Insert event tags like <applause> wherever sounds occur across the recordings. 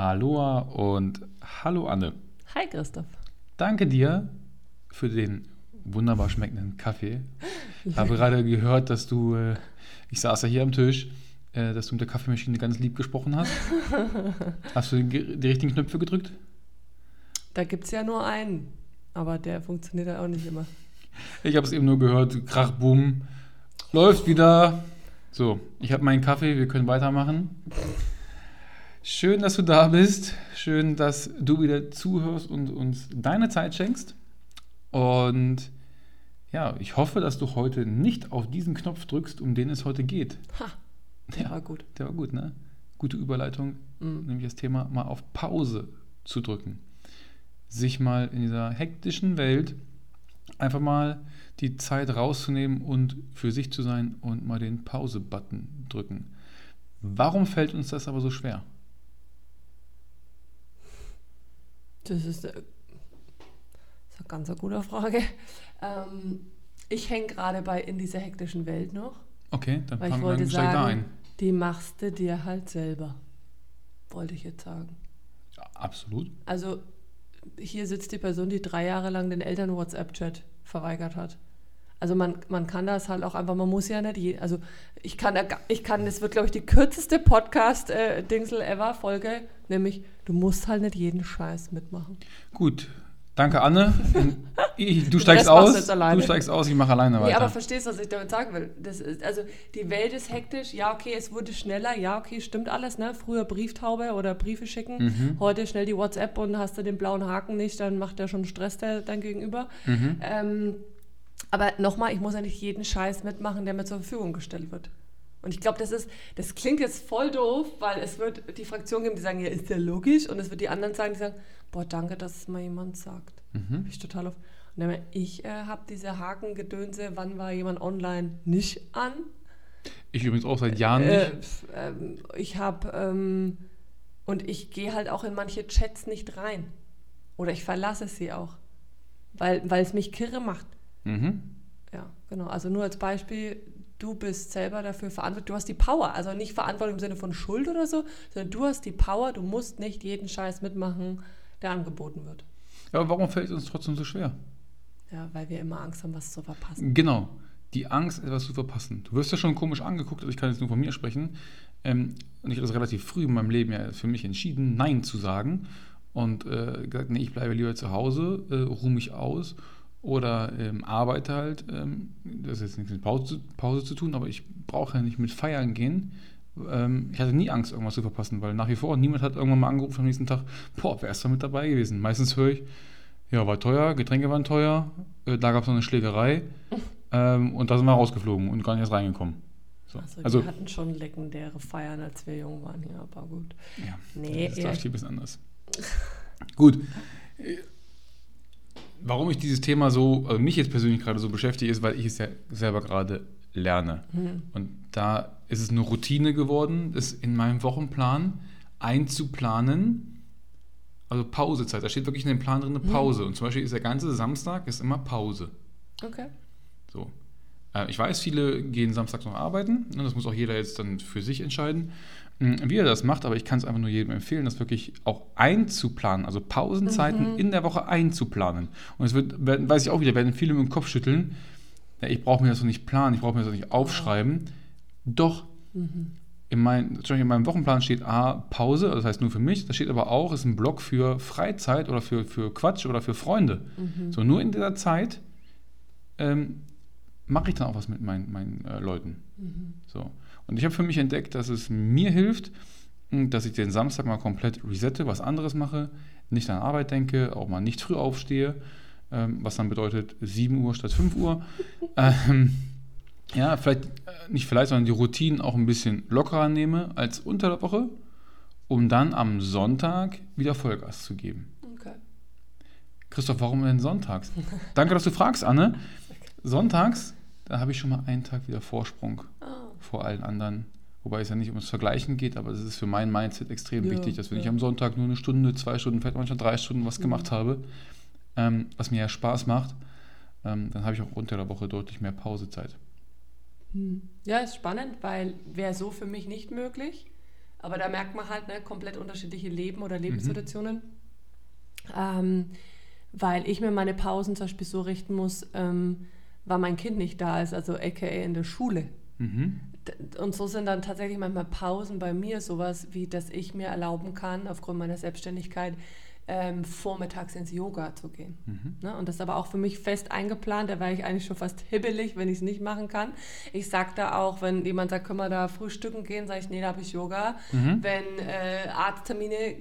Aloha und hallo Anne. Hi Christoph. Danke dir für den wunderbar schmeckenden Kaffee. Ich habe gerade gehört, dass du, äh, ich saß ja hier am Tisch, äh, dass du mit der Kaffeemaschine ganz lieb gesprochen hast. <laughs> Hast du die, richtigen Knöpfe gedrückt? Da gibt es ja nur einen, aber der funktioniert ja auch nicht immer. Ich habe es eben nur gehört, Krach, Boom, läuft wieder. So, ich habe meinen Kaffee, wir können weitermachen. Schön, dass du da bist. Schön, dass du wieder zuhörst und uns deine Zeit schenkst. Und ja, ich hoffe, dass du heute nicht auf diesen Knopf drückst, um den es heute geht. Ha, der Ja. war gut. Der war gut, ne? Gute Überleitung, Mhm. nämlich das Thema mal auf Pause zu drücken. Sich mal in dieser hektischen Welt einfach mal die Zeit rauszunehmen und für sich zu sein und mal den Pause-Button drücken. Warum fällt uns das aber so schwer? Das ist, äh, das ist eine ganz eine gute Frage. Ähm, ich hänge gerade bei in dieser hektischen Welt noch. Okay, dann fangen wir gleich da ein. sagen, die machst du dir halt selber. Wollte ich jetzt sagen. Ja, absolut. Also hier sitzt die Person, die drei Jahre lang den Eltern WhatsApp-Chat verweigert hat. Also man, man kann das halt auch einfach, man muss ja nicht, je, also ich kann, ich kann, das wird glaube ich die kürzeste Podcast-Dingsel ever Folge, nämlich du musst halt nicht jeden Scheiß mitmachen. Gut. Danke, Anne. <laughs> Ich, du steigst aus. Du steigst aus, ich mache alleine Nee, weiter. aber verstehst du, was ich damit sagen will? Das ist, also die Welt ist hektisch, ja okay, es wurde schneller, ja okay, stimmt alles, ne? Früher Brieftaube oder Briefe schicken, Mhm. heute schnell die WhatsApp und hast du den blauen Haken nicht, dann macht der schon Stress der, dein Gegenüber. Mhm. Ähm, aber nochmal, ich muss ja nicht jeden Scheiß mitmachen, der mir zur Verfügung gestellt wird. Und ich glaube, das ist, das klingt jetzt voll doof, weil es wird die Fraktion geben, die sagen, ja, ist ja logisch. Und es wird die anderen sagen, die sagen, boah, danke, dass es mal jemand sagt. Mhm. Ich total auf. Und dann, ich äh, habe diese Hakengedönse, wann war jemand online, nicht an. Ich übrigens auch seit Jahren nicht. Äh, f- ähm, ich habe, ähm, und ich gehe halt auch in manche Chats nicht rein. Oder ich verlasse sie auch. Weil, weil es mich kirre macht. Mhm. Ja, genau. Also nur als Beispiel, du bist selber dafür verantwortlich. Du hast die Power. Also nicht Verantwortung im Sinne von Schuld oder so, sondern du hast die Power. Du musst nicht jeden Scheiß mitmachen, der angeboten wird. Ja, aber warum fällt es uns trotzdem so schwer? Ja, weil wir immer Angst haben, was zu verpassen. Genau. Die Angst, etwas zu verpassen. Du wirst ja schon komisch angeguckt, also ich kann jetzt nur von mir sprechen. Ähm, und ich habe das relativ früh in meinem Leben ja für mich entschieden, Nein zu sagen. Und äh, gesagt, nee, ich bleibe lieber zu Hause, äh, ruhe mich aus oder ähm, arbeite halt. Ähm, das ist jetzt nichts mit Pause, Pause zu tun, aber ich brauche ja nicht mit feiern gehen. Ähm, ich hatte nie Angst, irgendwas zu verpassen, weil nach wie vor niemand hat irgendwann mal angerufen am nächsten Tag, boah, wer ist da mit dabei gewesen? Meistens höre ich, ja, war teuer, Getränke waren teuer, äh, da gab es noch eine Schlägerei <laughs> ähm, und da sind wir rausgeflogen und gar nicht erst reingekommen. So. Also, Also, wir hatten schon legendäre Feiern, als wir jung waren. Ja, aber gut. ja, Nee, das hier ein bisschen anders. <laughs> Gut. Warum ich dieses Thema so, also mich jetzt persönlich gerade so beschäftige, ist, weil ich es ja selber gerade lerne. Hm. Und da ist es eine Routine geworden, das in meinem Wochenplan einzuplanen. Also Pausezeit. Da steht wirklich in dem Plan drin eine Pause. Und zum Beispiel ist der ganze Samstag ist immer Pause. Okay. Äh, Ich weiß, viele gehen samstags noch arbeiten. ne, Das muss auch jeder jetzt dann für sich entscheiden, mh, wie er das macht. Aber ich kann es einfach nur jedem empfehlen, das wirklich auch einzuplanen. Also Pausenzeiten in der Woche einzuplanen. Und es wird, weiß ich auch wieder, werden viele mit dem Kopf schütteln. Ja, ich brauche mir das doch nicht planen, ich brauche mir das doch nicht aufschreiben. Doch. In, mein, in meinem Wochenplan steht A, Pause, das heißt nur für mich. Da steht aber auch, ist ein Block für Freizeit oder für, für Quatsch oder für Freunde. So, nur in dieser Zeit ähm, mache ich dann auch was mit meinen, meinen äh, Leuten. So. Und ich habe für mich entdeckt, dass es mir hilft, mh, dass ich den Samstag mal komplett resette, was anderes mache, nicht an Arbeit denke, auch mal nicht früh aufstehe, ähm, was dann bedeutet 7 Uhr statt 5 Uhr. <laughs> ähm, ja, vielleicht, äh, nicht vielleicht, sondern die Routinen auch ein bisschen lockerer nehme als unter der Woche, um dann am Sonntag wieder Vollgas zu geben. Okay. Christoph, warum denn sonntags? <laughs> Danke, dass du fragst, Anne. Sonntags, da habe ich schon mal einen Tag wieder Vorsprung Ah, vor allen anderen. Wobei es ja nicht ums Vergleichen geht, aber es ist für mein Mindset extrem Ja, wichtig, dass wenn ja. ich am Sonntag nur eine Stunde, zwei Stunden, vielleicht manchmal drei Stunden was gemacht habe, ähm, was mir ja Spaß macht, ähm, dann habe ich auch unter der Woche deutlich mehr Pausezeit. Hm. Ja, ist spannend, weil wäre so für mich nicht möglich. Aber da merkt man halt ne, komplett unterschiedliche Leben oder Lebenssituationen. Ähm, weil ich mir meine Pausen zum Beispiel so richten muss, ähm, weil mein Kind nicht da ist, also aka in der Schule. Mhm. Und so sind dann tatsächlich manchmal Pausen bei mir sowas, wie dass ich mir erlauben kann, aufgrund meiner Selbstständigkeit, ähm, vormittags ins Yoga zu gehen. Ne? Und das ist aber auch für mich fest eingeplant, da wäre ich eigentlich schon fast hibbelig, wenn ich es nicht machen kann. Ich sage da auch, wenn jemand sagt, können wir da frühstücken gehen, sage ich, nee, da habe ich Yoga. Wenn äh, Arzttermine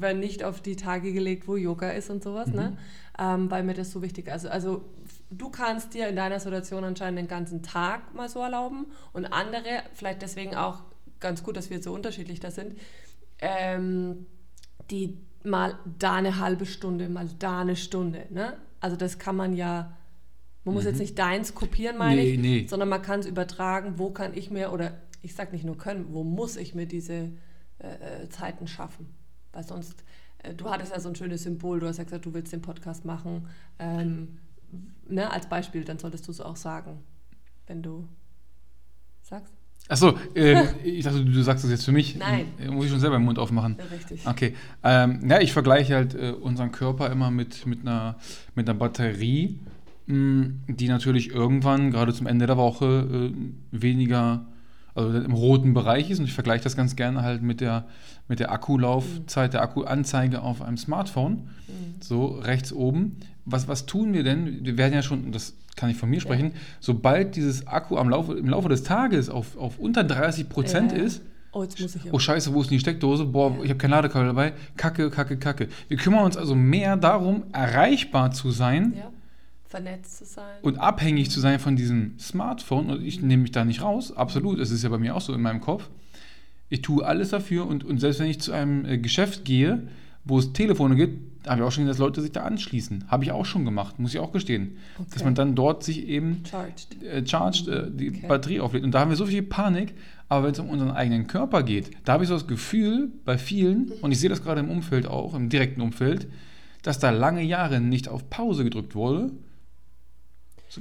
werden nicht auf die Tage gelegt, wo Yoga ist und sowas, ne? ähm, weil mir das so wichtig ist. Also, also du kannst dir in deiner Situation anscheinend den ganzen Tag mal so erlauben und andere, vielleicht deswegen auch ganz gut, dass wir so unterschiedlich da sind, ähm, die mal da eine halbe Stunde, mal da eine Stunde. Ne? Also das kann man ja, man muss jetzt nicht deins kopieren, meine Nee, ich, nee. sondern man kann es übertragen, wo kann ich mir, oder ich sage nicht nur können, wo muss ich mir diese äh, äh, Zeiten schaffen. Weil sonst, äh, du hattest ja so ein schönes Symbol, du hast ja gesagt, du willst den Podcast machen. Ähm, ne, als Beispiel, dann solltest du es auch sagen, wenn du sagst. Achso, äh, ich dachte, du sagst das jetzt für mich. Nein. Äh, Muss ich schon selber den Mund aufmachen. Ja, richtig. Okay. Ähm, ja, ich vergleiche halt äh, unseren Körper immer mit, mit, einer, mit einer Batterie, mh, die natürlich irgendwann, gerade zum Ende der Woche, äh, weniger, also im roten Bereich ist. Und ich vergleiche das ganz gerne halt mit der, mit der Akkulaufzeit, der Akkuanzeige auf einem Smartphone. So rechts oben. Was, was tun wir denn? Wir werden ja schon, das kann ich von mir sprechen, sobald dieses Akku am Laufe, im Laufe des Tages auf, auf unter 30 Prozent Ja, ja. ist, Oh, jetzt muss ich ja. Oh Scheiße, wo ist denn die Steckdose? Boah, ich habe kein Ladekabel dabei. Kacke, kacke, kacke. Wir kümmern uns also mehr darum, erreichbar zu sein ja. Vernetzt zu sein. und abhängig zu sein von diesem Smartphone. Und ich nehme mich da nicht raus. Absolut, es ist ja bei mir auch so in meinem Kopf. Ich tue alles dafür und, und selbst wenn ich zu einem äh, Geschäft gehe, wo es Telefone gibt, habe ich auch schon gesehen, dass Leute sich da anschließen. Habe ich auch schon gemacht, muss ich auch gestehen. Dass Okay. man dann dort sich eben Charged. äh, charged, äh, die Okay. Batterie auflädt. Und da haben wir so viel Panik, aber wenn es um unseren eigenen Körper geht, da habe ich so das Gefühl bei vielen, und ich sehe das gerade im Umfeld auch, im direkten Umfeld, dass da lange Jahre nicht auf Pause gedrückt wurde.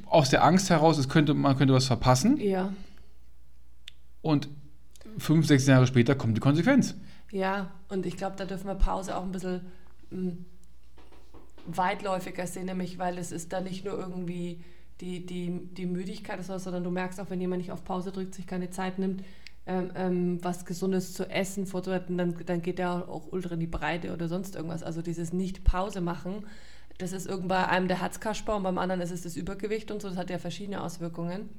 Aus der Angst heraus, es könnte, man könnte was verpassen. Ja. Und fünf, sechs Jahre später kommt die Konsequenz. Ja, und ich glaube, da dürfen wir Pause auch ein bisschen mh, weitläufiger sehen, nämlich weil es ist da nicht nur irgendwie die, die, die Müdigkeit sondern du merkst auch, wenn jemand nicht auf Pause drückt, sich keine Zeit nimmt, ähm, ähm, was Gesundes zu essen vorzubereiten, dann, dann geht der auch ultra in die Breite oder sonst irgendwas. Also dieses Nicht-Pause machen, das ist irgend bei einem der Herzkasper und beim anderen ist es das Übergewicht und so, das hat ja verschiedene Auswirkungen.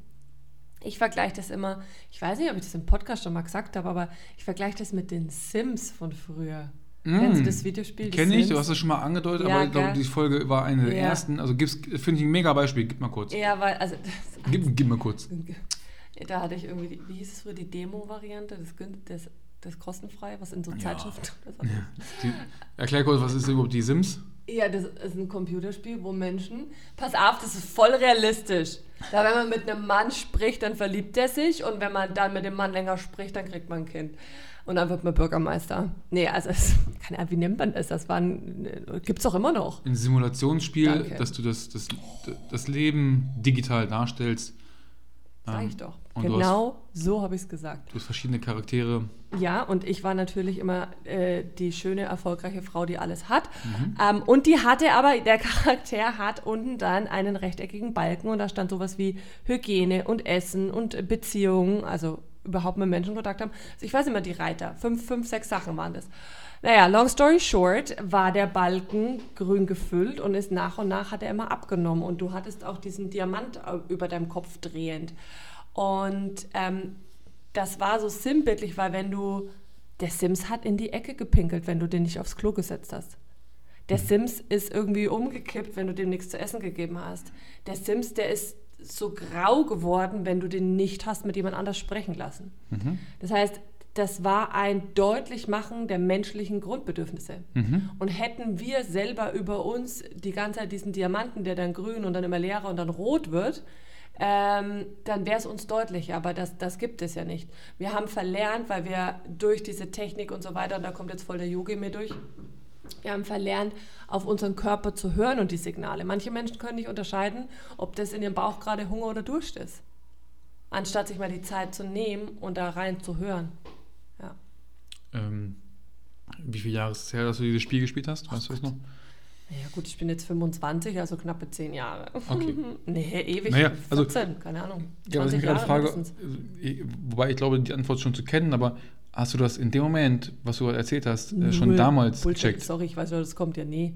Ich vergleiche das immer, ich weiß nicht, ob ich das im Podcast schon mal gesagt habe, aber ich vergleiche das mit den Sims von früher. Kennst du das Videospiel? Kenne ich, du hast es schon mal angedeutet, Ja, aber ich glaube, die Folge war eine der Ja. ersten. Also finde ich ein mega Beispiel. Gib mal kurz. Ja, weil, also, das, Gib, gib mal kurz. da hatte ich irgendwie, die, wie hieß es früher, die Demo-Variante, das, das, das kostenfrei, was in so Ja. Zeitschriften so. Die, erklär kurz, was ist überhaupt die Sims? Ja, das ist ein Computerspiel, wo Menschen. Pass auf, das ist voll realistisch. Da, wenn man mit einem Mann spricht, dann verliebt er sich und wenn man dann mit dem Mann länger spricht, dann kriegt man ein Kind. Und dann wird man Bürgermeister. Nee, also, es, <laughs> keine Ahnung, wie nennt man das? Das gibt es doch immer noch. Ein Simulationsspiel, Danke. dass du das, das, das Leben digital darstellst. Sag Ähm, ich doch. Genau so habe ich es gesagt. Du hast verschiedene Charaktere. Ja, und ich war natürlich immer äh, die schöne, erfolgreiche Frau, die alles hat. Mhm. Ähm, und die hatte aber, der <laughs> Charakter hat unten dann einen rechteckigen Balken und da stand sowas wie Hygiene und Essen und Beziehungen, also überhaupt mit Menschen Kontakt haben. Also ich weiß immer, die Reiter, fünf, fünf, sechs Sachen waren das. Naja, long story short, war der Balken grün gefüllt und ist nach und nach hat er immer abgenommen und du hattest auch diesen Diamant äh, über deinem Kopf drehend. Und ähm, das war so sinnbildlich, weil wenn du, der Sims hat in die Ecke gepinkelt, wenn du den nicht aufs Klo gesetzt hast. Der Sims ist irgendwie umgekippt, wenn du dem nichts zu essen gegeben hast. Der Sims, der ist so grau geworden, wenn du den nicht hast mit jemand anders sprechen lassen. Das heißt, das war ein Deutlichmachen der menschlichen Grundbedürfnisse. Und hätten wir selber über uns die ganze Zeit diesen Diamanten, der dann grün und dann immer leerer und dann rot wird, ähm, dann wäre es uns deutlicher, aber das, das gibt es ja nicht. Wir haben verlernt, weil wir durch diese Technik und so weiter, und da kommt jetzt voll der Yogi mir durch, wir haben verlernt, auf unseren Körper zu hören und die Signale. Manche Menschen können nicht unterscheiden, ob das in ihrem Bauch gerade Hunger oder Durst ist. Anstatt sich mal die Zeit zu nehmen und da rein zu hören. Ähm, wie viele Jahre ist es her, dass du dieses Spiel gespielt hast? Weißt du das noch? Ja gut, ich bin jetzt 25, also knappe 10 Jahre. Okay. <laughs> nee, ewig. Naja, also- 14, keine Ahnung. Ja, was ich 20 mich gerade Jahre frage, mindestens. äh, wobei ich glaube, die Antwort schon zu kennen, aber hast du das in dem Moment, was du erzählt hast, äh, schon Null. damals Bullshit, gecheckt? Sorry, ich weiß nur, das kommt ja nie.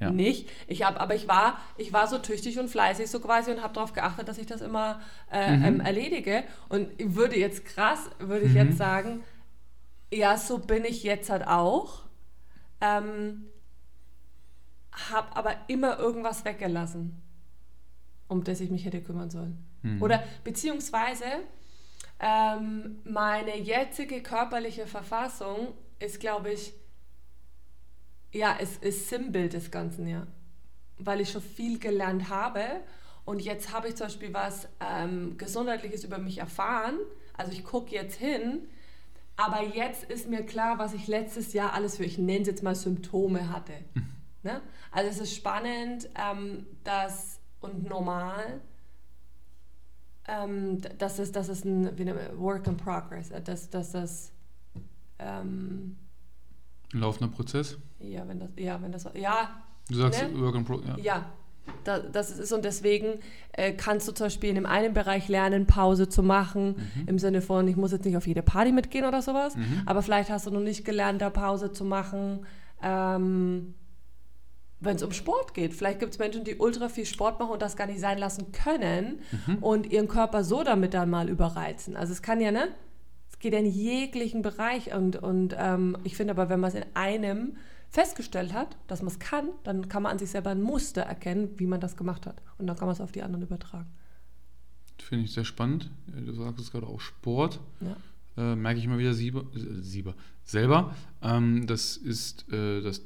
Ja. Nicht. Ich habe, aber ich war, ich war so tüchtig und fleißig so quasi und habe darauf geachtet, dass ich das immer äh, Mhm. ähm, erledige. Und ich würde jetzt krass, würde ich Mhm. jetzt sagen, ja, so bin ich jetzt halt auch. Ähm, habe aber immer irgendwas weggelassen, um das ich mich hätte kümmern sollen. Mhm. Oder beziehungsweise ähm, meine jetzige körperliche Verfassung ist, glaube ich, ja, es ist Sinnbild des Ganzen, ja. Weil ich schon viel gelernt habe und jetzt habe ich zum Beispiel was ähm, Gesundheitliches über mich erfahren. Also ich gucke jetzt hin, aber jetzt ist mir klar, was ich letztes Jahr alles für, ich nenne es jetzt mal Symptome hatte. Ne? Also es ist spannend ähm, dass, und normal, ähm, dass es, dass es ein man, Work in Progress, äh, dass, dass das ähm, Ein laufender Prozess? ja, wenn das, ja, wenn das, ja, Du sagst Ne? Work in Pro, ja. ja, da, das ist und deswegen äh, kannst du zum Beispiel in dem einen Bereich lernen, Pause zu machen, im Sinne von, ich muss jetzt nicht auf jede Party mitgehen oder sowas, Mhm. aber vielleicht hast du noch nicht gelernt, da Pause zu machen, ähm, wenn es um Sport geht. Vielleicht gibt es Menschen, die ultra viel Sport machen und das gar nicht sein lassen können Mhm. und ihren Körper so damit dann mal überreizen. Also es kann ja, ne? Es geht ja in jeglichen Bereich und, und ähm, ich finde aber, wenn man es in einem festgestellt hat, dass man es kann, dann kann man an sich selber ein Muster erkennen, wie man das gemacht hat. Und dann kann man es auf die anderen übertragen. Finde ich sehr spannend. Äh, Du sagst es gerade auch Sport. Ja. Äh, merke ich immer wieder Sieber, äh, Sieber, selber. Ähm, das ist äh, das,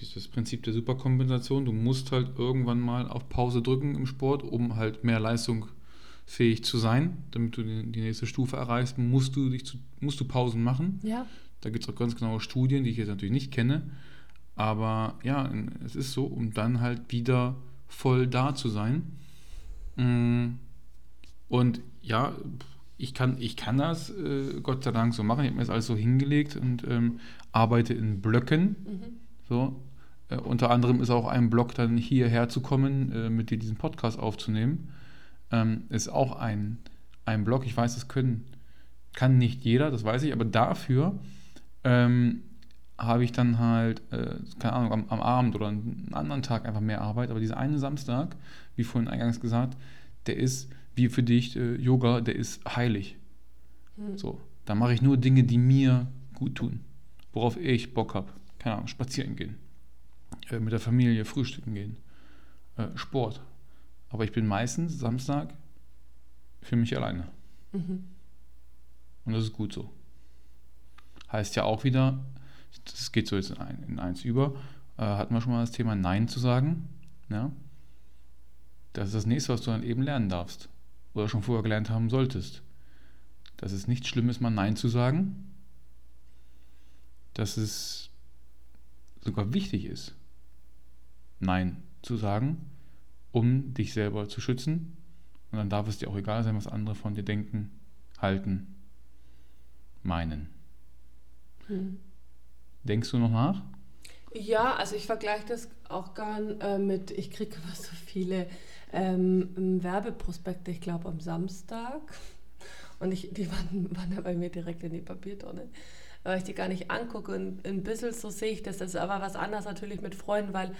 dieses Prinzip der Superkompensation. Du musst halt irgendwann mal auf Pause drücken im Sport, um halt mehr leistungsfähig zu sein. Damit du die, die nächste Stufe erreichst, musst du, dich zu, musst du Pausen machen. Ja. Da gibt es auch ganz genaue Studien, die ich jetzt natürlich nicht kenne. Aber ja, es ist so, um dann halt wieder voll da zu sein. Mm, Und ja, ich kann, ich kann das äh, Gott sei Dank so machen. Ich habe mir das alles so hingelegt und ähm, arbeite in Blöcken. Mhm. So. Äh, unter anderem ist auch ein Block dann hierher zu kommen, äh, mit dir diesen Podcast aufzunehmen. Ähm, ist auch ein, ein Block. Ich weiß, das können, kann nicht jeder, das weiß ich, aber dafür ähm, habe ich dann halt, äh, keine Ahnung, am, am Abend oder einen anderen Tag einfach mehr Arbeit. Aber dieser eine Samstag, wie vorhin eingangs gesagt, der ist, wie für dich äh, Yoga, der ist heilig. Hm. So, da mache ich nur Dinge, die mir gut tun, worauf ich Bock habe. Keine Ahnung, spazieren gehen, äh, mit der Familie frühstücken gehen, äh, Sport. Aber ich bin meistens Samstag für mich alleine. Mhm. Und das ist gut so. Heißt ja auch wieder, das geht so jetzt in, ein, in eins über, äh, hatten wir schon mal das Thema Nein zu sagen. Ja? Das ist das nächste, was du dann eben lernen darfst. Oder schon vorher gelernt haben solltest. Dass es nicht schlimm ist, mal Nein zu sagen. Dass es sogar wichtig ist, Nein zu sagen, um dich selber zu schützen. Und dann darf es dir auch egal sein, was andere von dir denken, halten, meinen. Hm. Denkst du noch nach? Ja, also ich vergleiche das auch gern äh, mit, ich kriege immer so viele ähm, Werbeprospekte, ich glaube am Samstag. Und ich, die <laughs> waren, waren bei mir direkt in die Papiertonne, weil ich die gar nicht angucke. Und ein bisschen so sehe ich das. Das ist aber was anderes natürlich mit Freunden, weil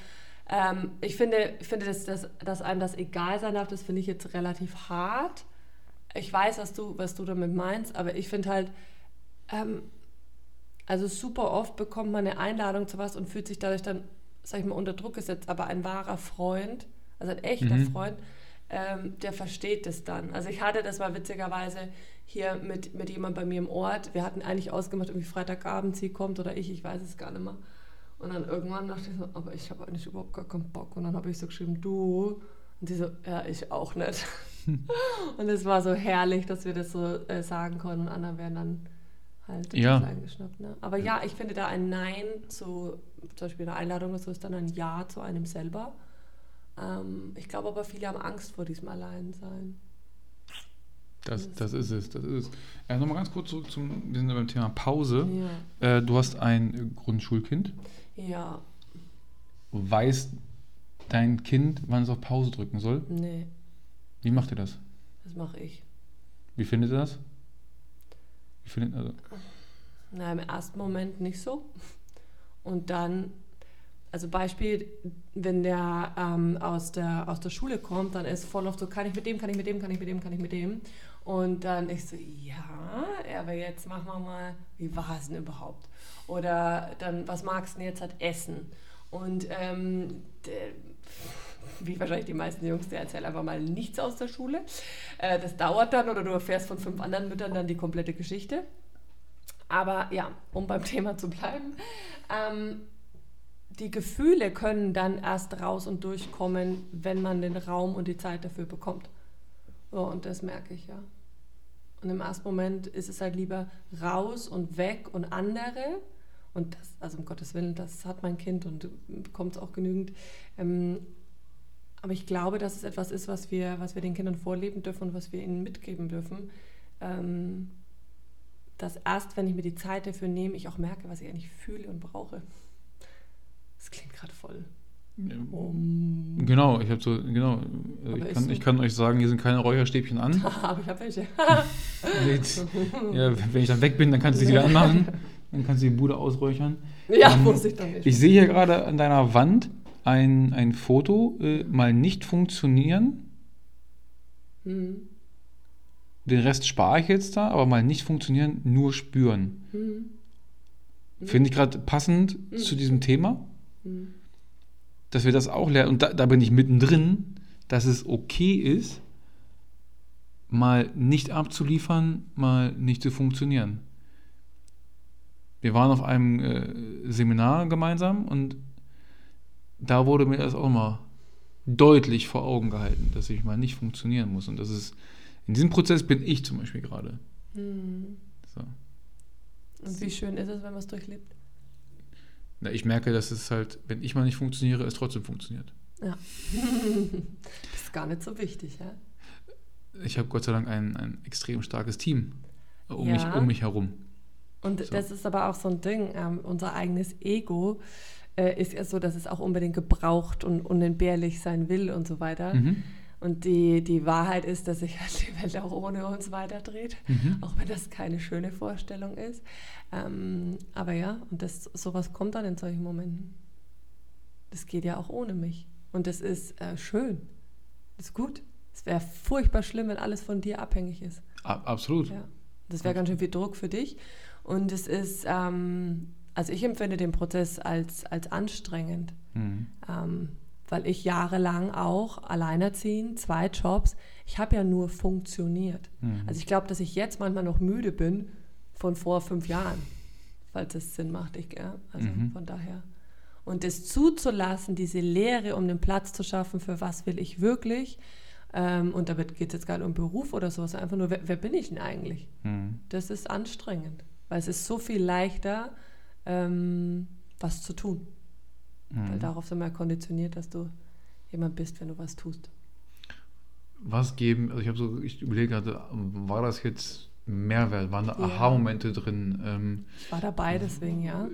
ähm, ich finde, ich finde dass, dass, dass einem das egal sein darf, das finde ich jetzt relativ hart. Ich weiß, was du, was du damit meinst, aber ich finde halt, ähm, also super oft bekommt man eine Einladung zu was und fühlt sich dadurch dann, sag ich mal, unter Druck gesetzt. Aber ein wahrer Freund, also ein echter Mhm. Freund, ähm, der versteht das dann. Also ich hatte das mal witzigerweise hier mit, mit jemandem bei mir im Ort. Wir hatten eigentlich ausgemacht, irgendwie Freitagabend sie kommt oder ich, ich weiß es gar nicht mehr. Und dann irgendwann dachte ich so, aber ich habe eigentlich überhaupt gar keinen Bock. Und dann habe ich so geschrieben, du. Und sie so, ja, ich auch nicht. <laughs> und es war so herrlich, dass wir das so äh, sagen konnten und andere werden dann halt Ja. klein geschnappt. Ne? Aber ja, ich finde da ein Nein zu, zum Beispiel eine Einladung oder so, ist dann ein Ja zu einem selber. Ähm, ich glaube aber, viele haben Angst vor diesem Alleinsein. Das, das ist es, das ist es. Ja, Nochmal ganz kurz zurück zum, wir sind ja beim Thema Pause. Ja. Äh, du hast ein Grundschulkind. Ja, Weiß dein Kind, wann es auf Pause drücken soll? nee, Wie macht ihr das? das mache ich. Wie findet ihr das? Wie findet, also, Na, im ersten Moment nicht so. Und dann, also Beispiel, wenn der ähm, aus, der, aus der Schule kommt, dann ist voll oft so, kann ich mit dem, kann ich mit dem, kann ich mit dem, kann ich mit dem. Und dann ich so, ja, aber jetzt machen wir mal, wie war es denn überhaupt? Oder dann, was magst du denn jetzt halt essen? Und ähm, wie wahrscheinlich die meisten Jungs, der erzählt einfach mal nichts aus der Schule. Äh, das dauert dann oder du erfährst von fünf anderen Müttern dann die komplette Geschichte. Aber ja, um beim <laughs> Thema zu bleiben, ähm, die Gefühle können dann erst raus und durchkommen, wenn man den Raum und die Zeit dafür bekommt. So, und das merke ich ja. Und im ersten Moment ist es halt lieber raus und weg und andere. Und das, also um Gottes Willen, das hat mein Kind und bekommt es auch genügend. Ähm, aber ich glaube, dass es etwas ist, was wir, was wir den Kindern vorleben dürfen und was wir ihnen mitgeben dürfen. Ähm, dass erst, wenn ich mir die Zeit dafür nehme, ich auch merke, was ich eigentlich fühle und brauche. Das klingt gerade voll. Um. genau, ich habe so, genau. Aber Ich kann, ich kann euch sagen, hier sind keine Räucherstäbchen an. <laughs> Aber ich habe welche. <laughs> <laughs> Ja, wenn ich dann weg bin, dann kannst du sie wieder anmachen. Dann kannst du die Bude ausräuchern. ja, Ähm, muss ich dann nicht. Ich sehe hier gerade an deiner Wand ein, ein Foto, äh, mal nicht funktionieren. Hm. Den Rest spare ich jetzt da, aber mal nicht funktionieren, nur spüren. Hm. Finde ich gerade passend Mhm. zu diesem Thema, Hm. dass wir das auch lernen. Und da, da bin ich mittendrin, dass es okay ist, mal nicht abzuliefern, mal nicht zu funktionieren. Wir waren auf einem äh, Seminar gemeinsam und da wurde mir das auch mal deutlich vor Augen gehalten, dass ich mal nicht funktionieren muss. Und das ist, in diesem Prozess bin ich zum Beispiel gerade. Hm. So. Und wie schön ist es, wenn man es durchlebt? Na, ich merke, dass es halt, wenn ich mal nicht funktioniere, es trotzdem funktioniert. Ja. <laughs> das ist gar nicht so wichtig, ja? Ich habe Gott sei Dank ein, ein extrem starkes Team um, Ja. mich, um mich herum. Und So. das ist aber auch so ein Ding, ähm, unser eigenes Ego äh, ist ja so, dass es auch unbedingt gebraucht und unentbehrlich sein will und so weiter. Mhm. Und die, die Wahrheit ist, dass sich halt <laughs> die Welt auch ohne uns weiterdreht, Mhm. auch wenn das keine schöne Vorstellung ist. Ähm, aber ja, und das, sowas kommt dann in solchen Momenten. Das geht ja auch ohne mich. Und das ist äh, schön. Das ist gut. Es wäre furchtbar schlimm, wenn alles von dir abhängig ist. Absolut. Ja. Das wäre ganz schön viel Druck für dich. Und es ist, ähm, also ich empfinde den Prozess als, als anstrengend, Mhm. ähm, weil ich jahrelang auch alleinerziehend, zwei Jobs, ich habe ja nur funktioniert. Mhm. Also ich glaube, dass ich jetzt manchmal noch müde bin von vor fünf Jahren, falls es Sinn macht. Ich, ja, also Mhm. von daher. Und das zuzulassen, diese Lehre, um den Platz zu schaffen, für was will ich wirklich, ähm, und damit geht es jetzt gar nicht um Beruf oder sowas, einfach nur, wer, wer bin ich denn eigentlich? Mhm. Das ist anstrengend, weil es ist so viel leichter, ähm, was zu tun. Weil Mhm. darauf sind wir ja konditioniert, dass du jemand bist, wenn du was tust. Was geben, also ich habe so, ich überlege gerade, war das jetzt Mehrwert? Waren da Ja. Aha-Momente drin? Ähm, Ich war dabei, deswegen ja.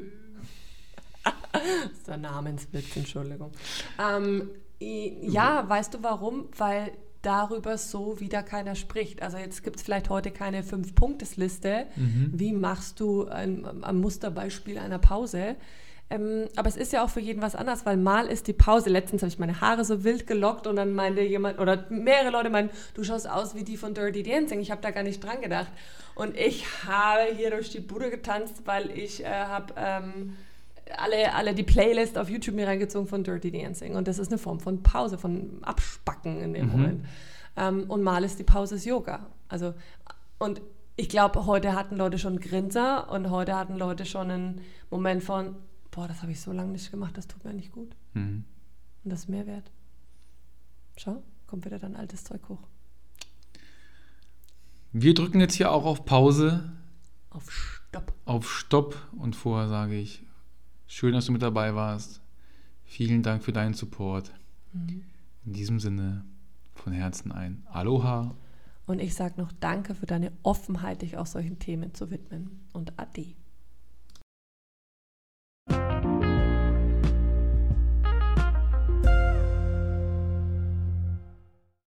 <laughs> das ist der Namenswitz, Entschuldigung. Ähm, ja, weißt du warum? Weil darüber so wieder keiner spricht. Also jetzt gibt es vielleicht heute keine Fünf-Punktes-Liste. Mhm. Wie machst du ein, ein Musterbeispiel einer Pause? Ähm, aber es ist ja auch für jeden was anderes, weil mal ist die Pause. Letztens habe ich meine Haare so wild gelockt und dann meinte jemand oder mehrere Leute meinen, du schaust aus wie die von Dirty Dancing. Ich habe da gar nicht dran gedacht. Und ich habe hier durch die Bude getanzt, weil ich äh, habe ähm, alle, alle die Playlist auf YouTube mir reingezogen von Dirty Dancing. Und das ist eine Form von Pause, von Abspacken in dem Mhm. Moment. Ähm, und mal ist die Pause das Yoga. Also, und ich glaube, heute hatten Leute schon einen Grinser und heute hatten Leute schon einen Moment von, boah, das habe ich so lange nicht gemacht, das tut mir nicht gut. Mhm. Und das ist Mehrwert. Schau, kommt wieder dein altes Zeug hoch. Wir drücken jetzt hier auch auf Pause, Auf Stopp. auf Stopp und vorher sage ich, schön, dass du mit dabei warst. Vielen Dank für deinen Support. Mhm. In diesem Sinne von Herzen ein Aloha Und ich sage noch Danke für deine Offenheit, dich auch solchen Themen zu widmen. Und Ade.